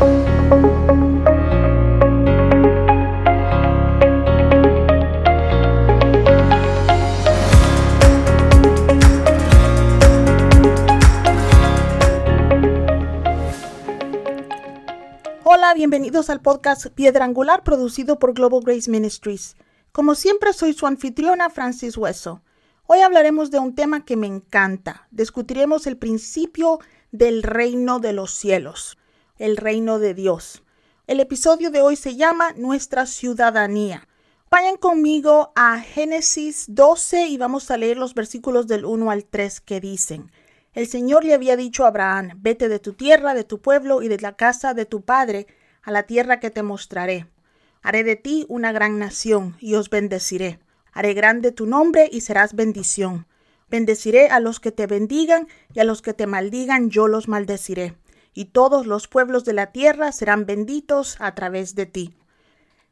Hola, bienvenidos al podcast Piedra Angular producido por Global Grace Ministries. Como siempre, soy su anfitriona Francis Hueso. Hoy hablaremos de un tema que me encanta. Discutiremos el principio del reino de los cielos, el reino de Dios. El episodio de hoy se llama Nuestra ciudadanía. Vayan conmigo a Génesis 12 y vamos a leer los versículos del 1 al 3 que dicen. El Señor le había dicho a Abraham, vete de tu tierra, de tu pueblo y de la casa de tu padre, a la tierra que te mostraré. Haré de ti una gran nación y os bendeciré. Haré grande tu nombre y serás bendición. Bendeciré a los que te bendigan y a los que te maldigan yo los maldeciré. Y todos los pueblos de la tierra serán benditos a través de ti.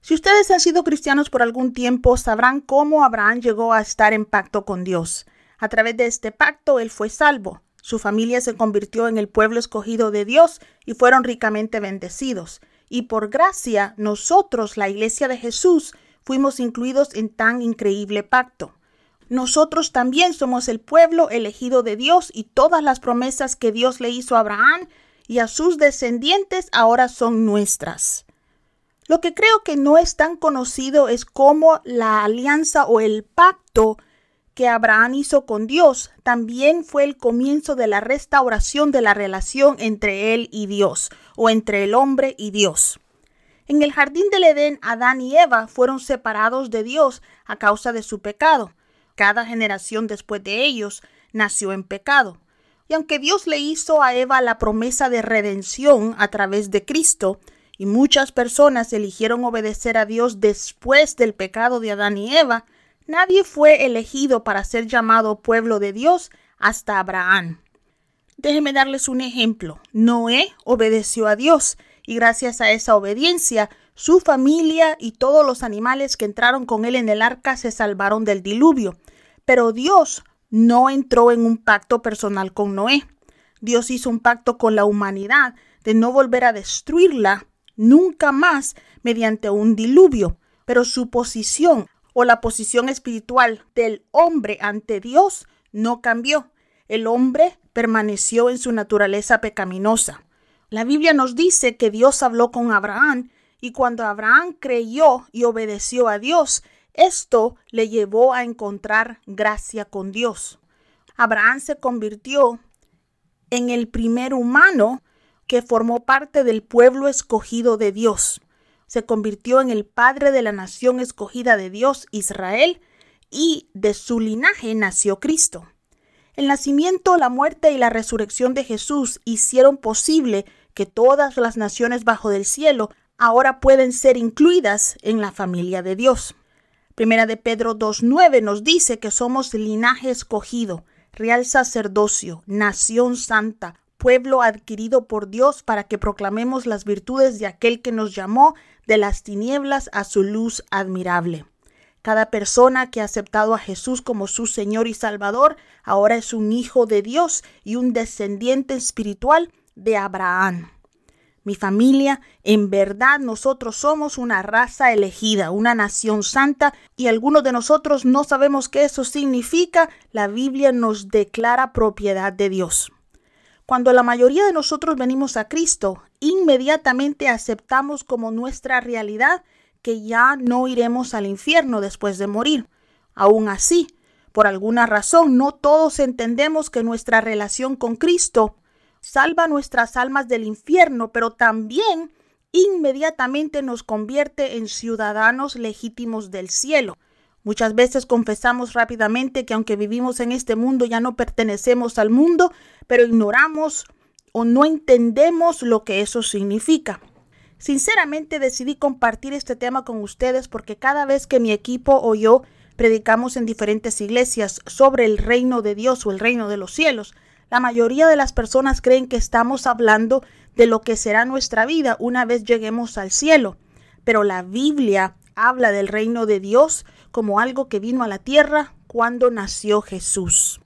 Si ustedes han sido cristianos por algún tiempo, sabrán cómo Abraham llegó a estar en pacto con Dios. A través de este pacto él fue salvo. Su familia se convirtió en el pueblo escogido de Dios y fueron ricamente bendecidos. Y por gracia, nosotros, la Iglesia de Jesús, fuimos incluidos en tan increíble pacto. Nosotros también somos el pueblo elegido de Dios y todas las promesas que Dios le hizo a Abraham y a sus descendientes ahora son nuestras. Lo que creo que no es tan conocido es cómo la alianza o el pacto que Abraham hizo con Dios también fue el comienzo de la restauración de la relación entre él y Dios, o entre el hombre y Dios. En el jardín del Edén, Adán y Eva fueron separados de Dios a causa de su pecado. Cada generación después de ellos nació en pecado. Y aunque Dios le hizo a Eva la promesa de redención a través de Cristo, y muchas personas eligieron obedecer a Dios después del pecado de Adán y Eva, Nadie fue elegido para ser llamado pueblo de Dios hasta Abraham. Déjenme darles un ejemplo. Noé obedeció a Dios y gracias a esa obediencia, su familia y todos los animales que entraron con él en el arca se salvaron del diluvio. Pero Dios no entró en un pacto personal con Noé. Dios hizo un pacto con la humanidad de no volver a destruirla nunca más mediante un diluvio. Pero su posición o la posición espiritual del hombre ante Dios no cambió. El hombre permaneció en su naturaleza pecaminosa. La Biblia nos dice que Dios habló con Abraham y cuando Abraham creyó y obedeció a Dios, esto le llevó a encontrar gracia con Dios. Abraham se convirtió en el primer humano que formó parte del pueblo escogido de Dios se convirtió en el padre de la nación escogida de Dios, Israel, y de su linaje nació Cristo. El nacimiento, la muerte y la resurrección de Jesús hicieron posible que todas las naciones bajo del cielo ahora pueden ser incluidas en la familia de Dios. Primera de Pedro 2.9 nos dice que somos linaje escogido, real sacerdocio, nación santa, pueblo adquirido por Dios para que proclamemos las virtudes de aquel que nos llamó de las tinieblas a su luz admirable. Cada persona que ha aceptado a Jesús como su Señor y Salvador ahora es un hijo de Dios y un descendiente espiritual de Abraham. Mi familia, en verdad nosotros somos una raza elegida, una nación santa, y algunos de nosotros no sabemos qué eso significa. La Biblia nos declara propiedad de Dios. Cuando la mayoría de nosotros venimos a Cristo, inmediatamente aceptamos como nuestra realidad que ya no iremos al infierno después de morir. Aún así, por alguna razón, no todos entendemos que nuestra relación con Cristo salva nuestras almas del infierno, pero también inmediatamente nos convierte en ciudadanos legítimos del cielo. Muchas veces confesamos rápidamente que aunque vivimos en este mundo ya no pertenecemos al mundo, pero ignoramos o no entendemos lo que eso significa. Sinceramente decidí compartir este tema con ustedes porque cada vez que mi equipo o yo predicamos en diferentes iglesias sobre el reino de Dios o el reino de los cielos, la mayoría de las personas creen que estamos hablando de lo que será nuestra vida una vez lleguemos al cielo. Pero la Biblia habla del reino de Dios como algo que vino a la tierra cuando nació Jesús.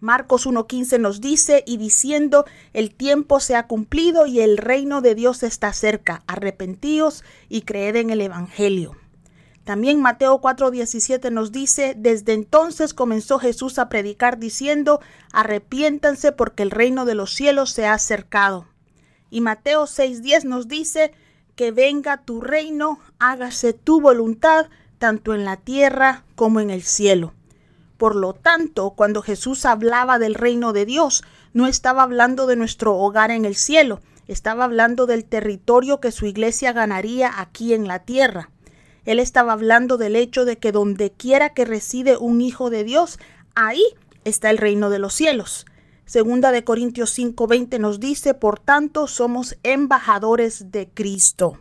Marcos 1.15 nos dice, y diciendo, el tiempo se ha cumplido y el reino de Dios está cerca, arrepentíos y creed en el Evangelio. También Mateo 4:17 nos dice, desde entonces comenzó Jesús a predicar diciendo, arrepiéntanse porque el reino de los cielos se ha acercado. Y Mateo 6:10 nos dice, que venga tu reino, hágase tu voluntad, tanto en la tierra como en el cielo. Por lo tanto, cuando Jesús hablaba del reino de Dios, no estaba hablando de nuestro hogar en el cielo, estaba hablando del territorio que su iglesia ganaría aquí en la tierra. Él estaba hablando del hecho de que donde quiera que reside un hijo de Dios, ahí está el reino de los cielos. Segunda de Corintios 5:20 nos dice, por tanto, somos embajadores de Cristo.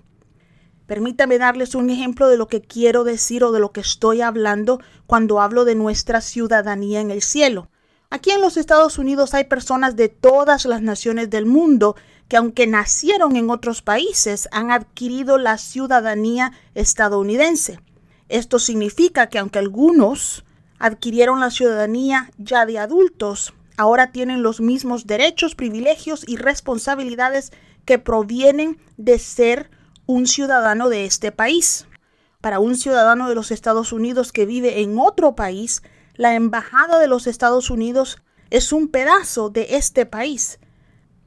Permítame darles un ejemplo de lo que quiero decir o de lo que estoy hablando cuando hablo de nuestra ciudadanía en el cielo. Aquí en los Estados Unidos hay personas de todas las naciones del mundo que aunque nacieron en otros países han adquirido la ciudadanía estadounidense. Esto significa que aunque algunos adquirieron la ciudadanía ya de adultos, ahora tienen los mismos derechos, privilegios y responsabilidades que provienen de ser un ciudadano de este país. Para un ciudadano de los Estados Unidos que vive en otro país, la Embajada de los Estados Unidos es un pedazo de este país.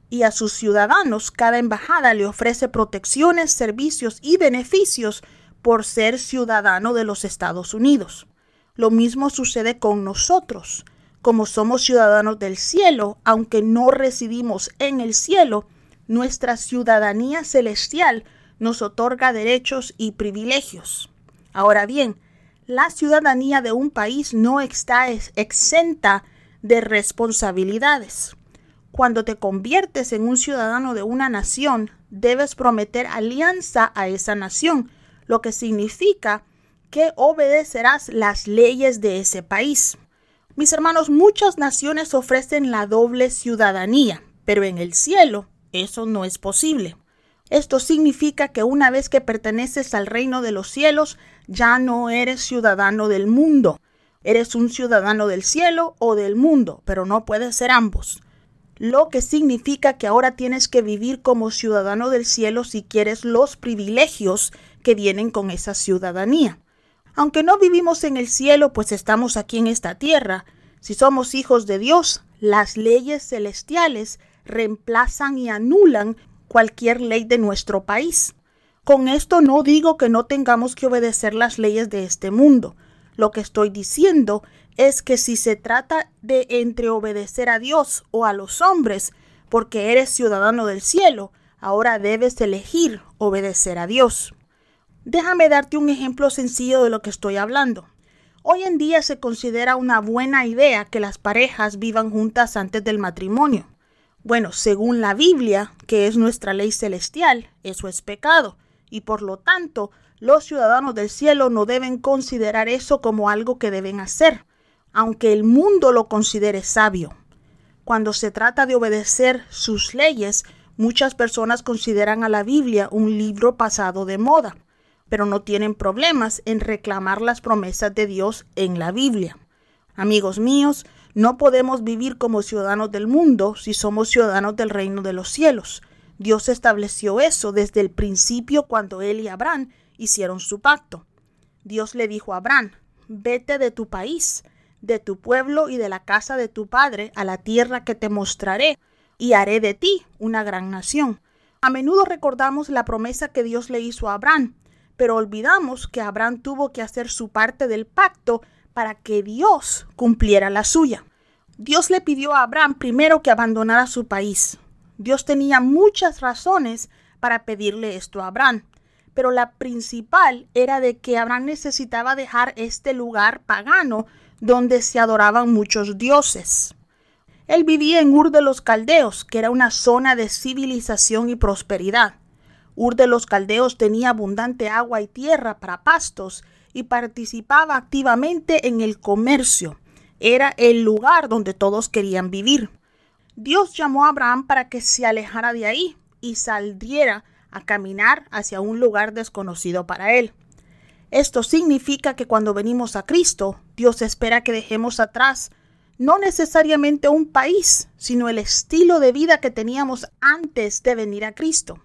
Y a sus ciudadanos cada embajada le ofrece protecciones, servicios y beneficios por ser ciudadano de los Estados Unidos. Lo mismo sucede con nosotros. Como somos ciudadanos del cielo, aunque no residimos en el cielo, nuestra ciudadanía celestial nos otorga derechos y privilegios. Ahora bien, la ciudadanía de un país no está exenta de responsabilidades. Cuando te conviertes en un ciudadano de una nación, debes prometer alianza a esa nación, lo que significa que obedecerás las leyes de ese país. Mis hermanos, muchas naciones ofrecen la doble ciudadanía, pero en el cielo eso no es posible. Esto significa que una vez que perteneces al reino de los cielos, ya no eres ciudadano del mundo. Eres un ciudadano del cielo o del mundo, pero no puedes ser ambos. Lo que significa que ahora tienes que vivir como ciudadano del cielo si quieres los privilegios que vienen con esa ciudadanía. Aunque no vivimos en el cielo, pues estamos aquí en esta tierra, si somos hijos de Dios, las leyes celestiales reemplazan y anulan cualquier ley de nuestro país. Con esto no digo que no tengamos que obedecer las leyes de este mundo. Lo que estoy diciendo es que si se trata de entre obedecer a Dios o a los hombres, porque eres ciudadano del cielo, ahora debes elegir obedecer a Dios. Déjame darte un ejemplo sencillo de lo que estoy hablando. Hoy en día se considera una buena idea que las parejas vivan juntas antes del matrimonio. Bueno, según la Biblia, que es nuestra ley celestial, eso es pecado, y por lo tanto los ciudadanos del cielo no deben considerar eso como algo que deben hacer, aunque el mundo lo considere sabio. Cuando se trata de obedecer sus leyes, muchas personas consideran a la Biblia un libro pasado de moda, pero no tienen problemas en reclamar las promesas de Dios en la Biblia. Amigos míos, no podemos vivir como ciudadanos del mundo si somos ciudadanos del reino de los cielos. Dios estableció eso desde el principio cuando él y Abraham hicieron su pacto. Dios le dijo a Abraham, vete de tu país, de tu pueblo y de la casa de tu padre a la tierra que te mostraré, y haré de ti una gran nación. A menudo recordamos la promesa que Dios le hizo a Abraham, pero olvidamos que Abraham tuvo que hacer su parte del pacto para que Dios cumpliera la suya. Dios le pidió a Abraham primero que abandonara su país. Dios tenía muchas razones para pedirle esto a Abraham, pero la principal era de que Abraham necesitaba dejar este lugar pagano donde se adoraban muchos dioses. Él vivía en Ur de los Caldeos, que era una zona de civilización y prosperidad. Ur de los Caldeos tenía abundante agua y tierra para pastos y participaba activamente en el comercio. Era el lugar donde todos querían vivir. Dios llamó a Abraham para que se alejara de ahí y saliera a caminar hacia un lugar desconocido para él. Esto significa que cuando venimos a Cristo, Dios espera que dejemos atrás no necesariamente un país, sino el estilo de vida que teníamos antes de venir a Cristo.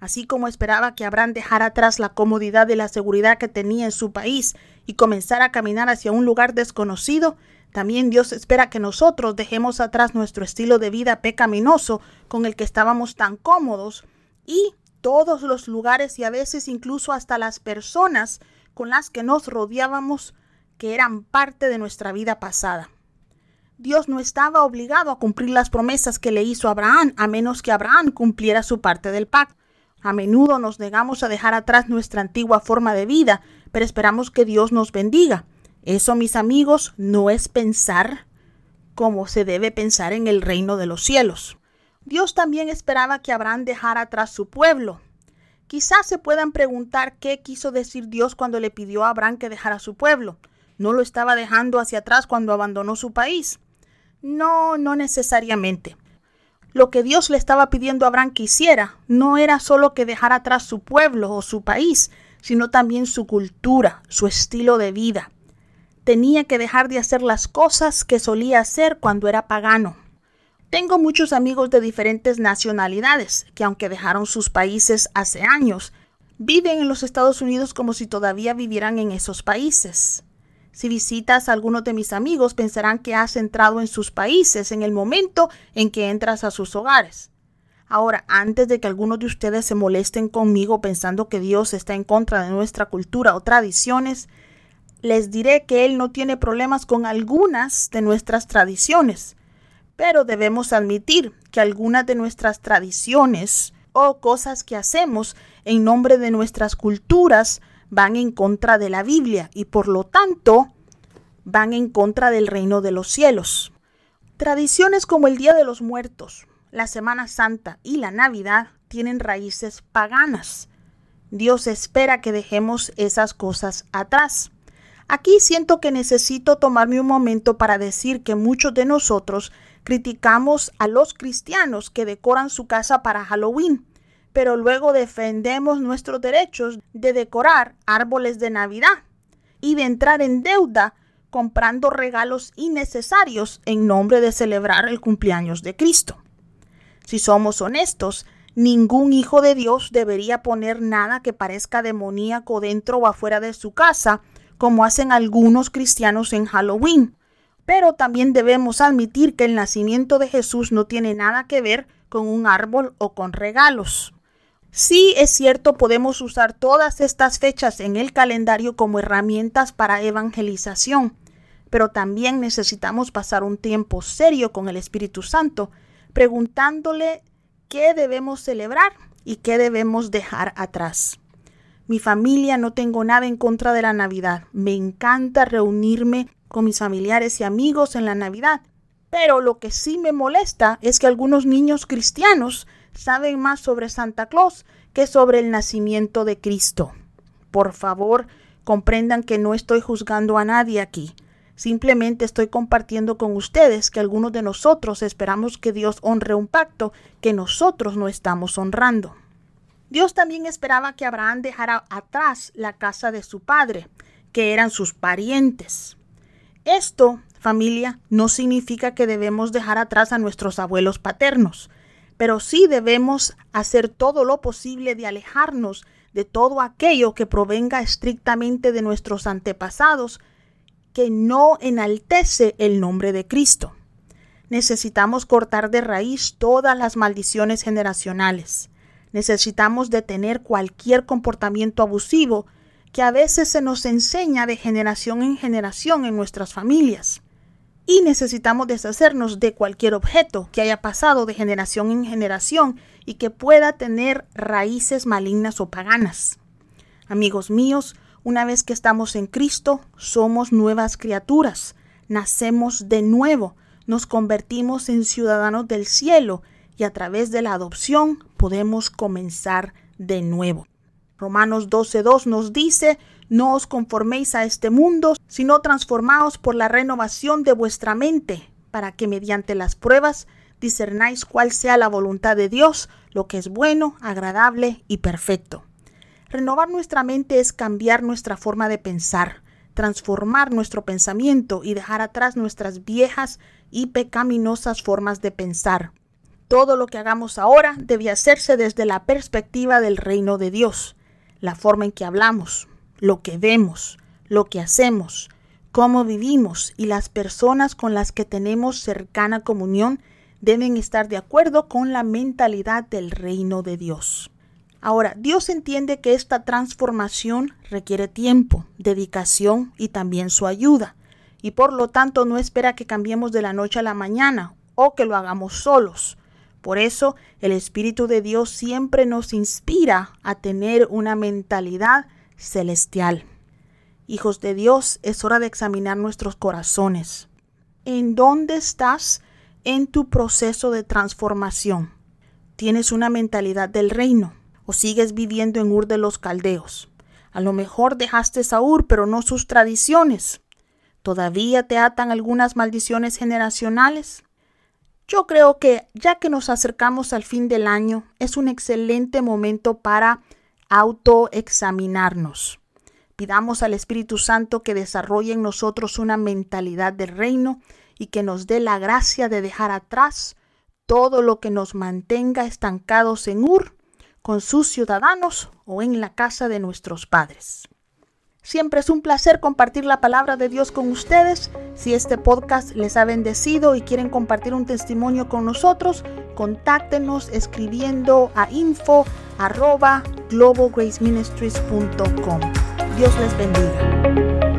Así como esperaba que Abraham dejara atrás la comodidad y la seguridad que tenía en su país y comenzara a caminar hacia un lugar desconocido, también Dios espera que nosotros dejemos atrás nuestro estilo de vida pecaminoso con el que estábamos tan cómodos y todos los lugares y a veces incluso hasta las personas con las que nos rodeábamos que eran parte de nuestra vida pasada. Dios no estaba obligado a cumplir las promesas que le hizo Abraham, a menos que Abraham cumpliera su parte del pacto. A menudo nos negamos a dejar atrás nuestra antigua forma de vida, pero esperamos que Dios nos bendiga. Eso, mis amigos, no es pensar como se debe pensar en el reino de los cielos. Dios también esperaba que Abraham dejara atrás su pueblo. Quizás se puedan preguntar qué quiso decir Dios cuando le pidió a Abraham que dejara su pueblo. ¿No lo estaba dejando hacia atrás cuando abandonó su país? No, no necesariamente. Lo que Dios le estaba pidiendo a Abraham que hiciera no era solo que dejara atrás su pueblo o su país, sino también su cultura, su estilo de vida. Tenía que dejar de hacer las cosas que solía hacer cuando era pagano. Tengo muchos amigos de diferentes nacionalidades que aunque dejaron sus países hace años, viven en los Estados Unidos como si todavía vivieran en esos países. Si visitas a algunos de mis amigos, pensarán que has entrado en sus países en el momento en que entras a sus hogares. Ahora, antes de que algunos de ustedes se molesten conmigo pensando que Dios está en contra de nuestra cultura o tradiciones, les diré que Él no tiene problemas con algunas de nuestras tradiciones, pero debemos admitir que algunas de nuestras tradiciones o cosas que hacemos en nombre de nuestras culturas van en contra de la Biblia y por lo tanto van en contra del reino de los cielos. Tradiciones como el Día de los Muertos, la Semana Santa y la Navidad tienen raíces paganas. Dios espera que dejemos esas cosas atrás. Aquí siento que necesito tomarme un momento para decir que muchos de nosotros criticamos a los cristianos que decoran su casa para Halloween pero luego defendemos nuestros derechos de decorar árboles de Navidad y de entrar en deuda comprando regalos innecesarios en nombre de celebrar el cumpleaños de Cristo. Si somos honestos, ningún hijo de Dios debería poner nada que parezca demoníaco dentro o afuera de su casa, como hacen algunos cristianos en Halloween. Pero también debemos admitir que el nacimiento de Jesús no tiene nada que ver con un árbol o con regalos. Sí es cierto, podemos usar todas estas fechas en el calendario como herramientas para evangelización, pero también necesitamos pasar un tiempo serio con el Espíritu Santo, preguntándole qué debemos celebrar y qué debemos dejar atrás. Mi familia no tengo nada en contra de la Navidad. Me encanta reunirme con mis familiares y amigos en la Navidad. Pero lo que sí me molesta es que algunos niños cristianos saben más sobre Santa Claus que sobre el nacimiento de Cristo. Por favor, comprendan que no estoy juzgando a nadie aquí. Simplemente estoy compartiendo con ustedes que algunos de nosotros esperamos que Dios honre un pacto que nosotros no estamos honrando. Dios también esperaba que Abraham dejara atrás la casa de su padre, que eran sus parientes. Esto, familia, no significa que debemos dejar atrás a nuestros abuelos paternos pero sí debemos hacer todo lo posible de alejarnos de todo aquello que provenga estrictamente de nuestros antepasados, que no enaltece el nombre de Cristo. Necesitamos cortar de raíz todas las maldiciones generacionales. Necesitamos detener cualquier comportamiento abusivo que a veces se nos enseña de generación en generación en nuestras familias y necesitamos deshacernos de cualquier objeto que haya pasado de generación en generación y que pueda tener raíces malignas o paganas. Amigos míos, una vez que estamos en Cristo, somos nuevas criaturas, nacemos de nuevo, nos convertimos en ciudadanos del cielo y a través de la adopción podemos comenzar de nuevo. Romanos 12.2 nos dice, no os conforméis a este mundo, sino transformaos por la renovación de vuestra mente, para que mediante las pruebas discernáis cuál sea la voluntad de Dios, lo que es bueno, agradable y perfecto. Renovar nuestra mente es cambiar nuestra forma de pensar, transformar nuestro pensamiento y dejar atrás nuestras viejas y pecaminosas formas de pensar. Todo lo que hagamos ahora debe hacerse desde la perspectiva del reino de Dios, la forma en que hablamos, lo que vemos, lo que hacemos, cómo vivimos y las personas con las que tenemos cercana comunión deben estar de acuerdo con la mentalidad del reino de Dios. Ahora, Dios entiende que esta transformación requiere tiempo, dedicación y también su ayuda, y por lo tanto no espera que cambiemos de la noche a la mañana o que lo hagamos solos. Por eso, el Espíritu de Dios siempre nos inspira a tener una mentalidad celestial. Hijos de Dios, es hora de examinar nuestros corazones. ¿En dónde estás en tu proceso de transformación? ¿Tienes una mentalidad del reino? o sigues viviendo en Ur de los Caldeos. A lo mejor dejaste a Ur, pero no sus tradiciones. ¿Todavía te atan algunas maldiciones generacionales? Yo creo que ya que nos acercamos al fin del año, es un excelente momento para autoexaminarnos. Pidamos al Espíritu Santo que desarrolle en nosotros una mentalidad del reino y que nos dé la gracia de dejar atrás todo lo que nos mantenga estancados en Ur con sus ciudadanos o en la casa de nuestros padres. Siempre es un placer compartir la palabra de Dios con ustedes. Si este podcast les ha bendecido y quieren compartir un testimonio con nosotros, contáctenos escribiendo a info arroba globalgraceministries.com. Dios les bendiga.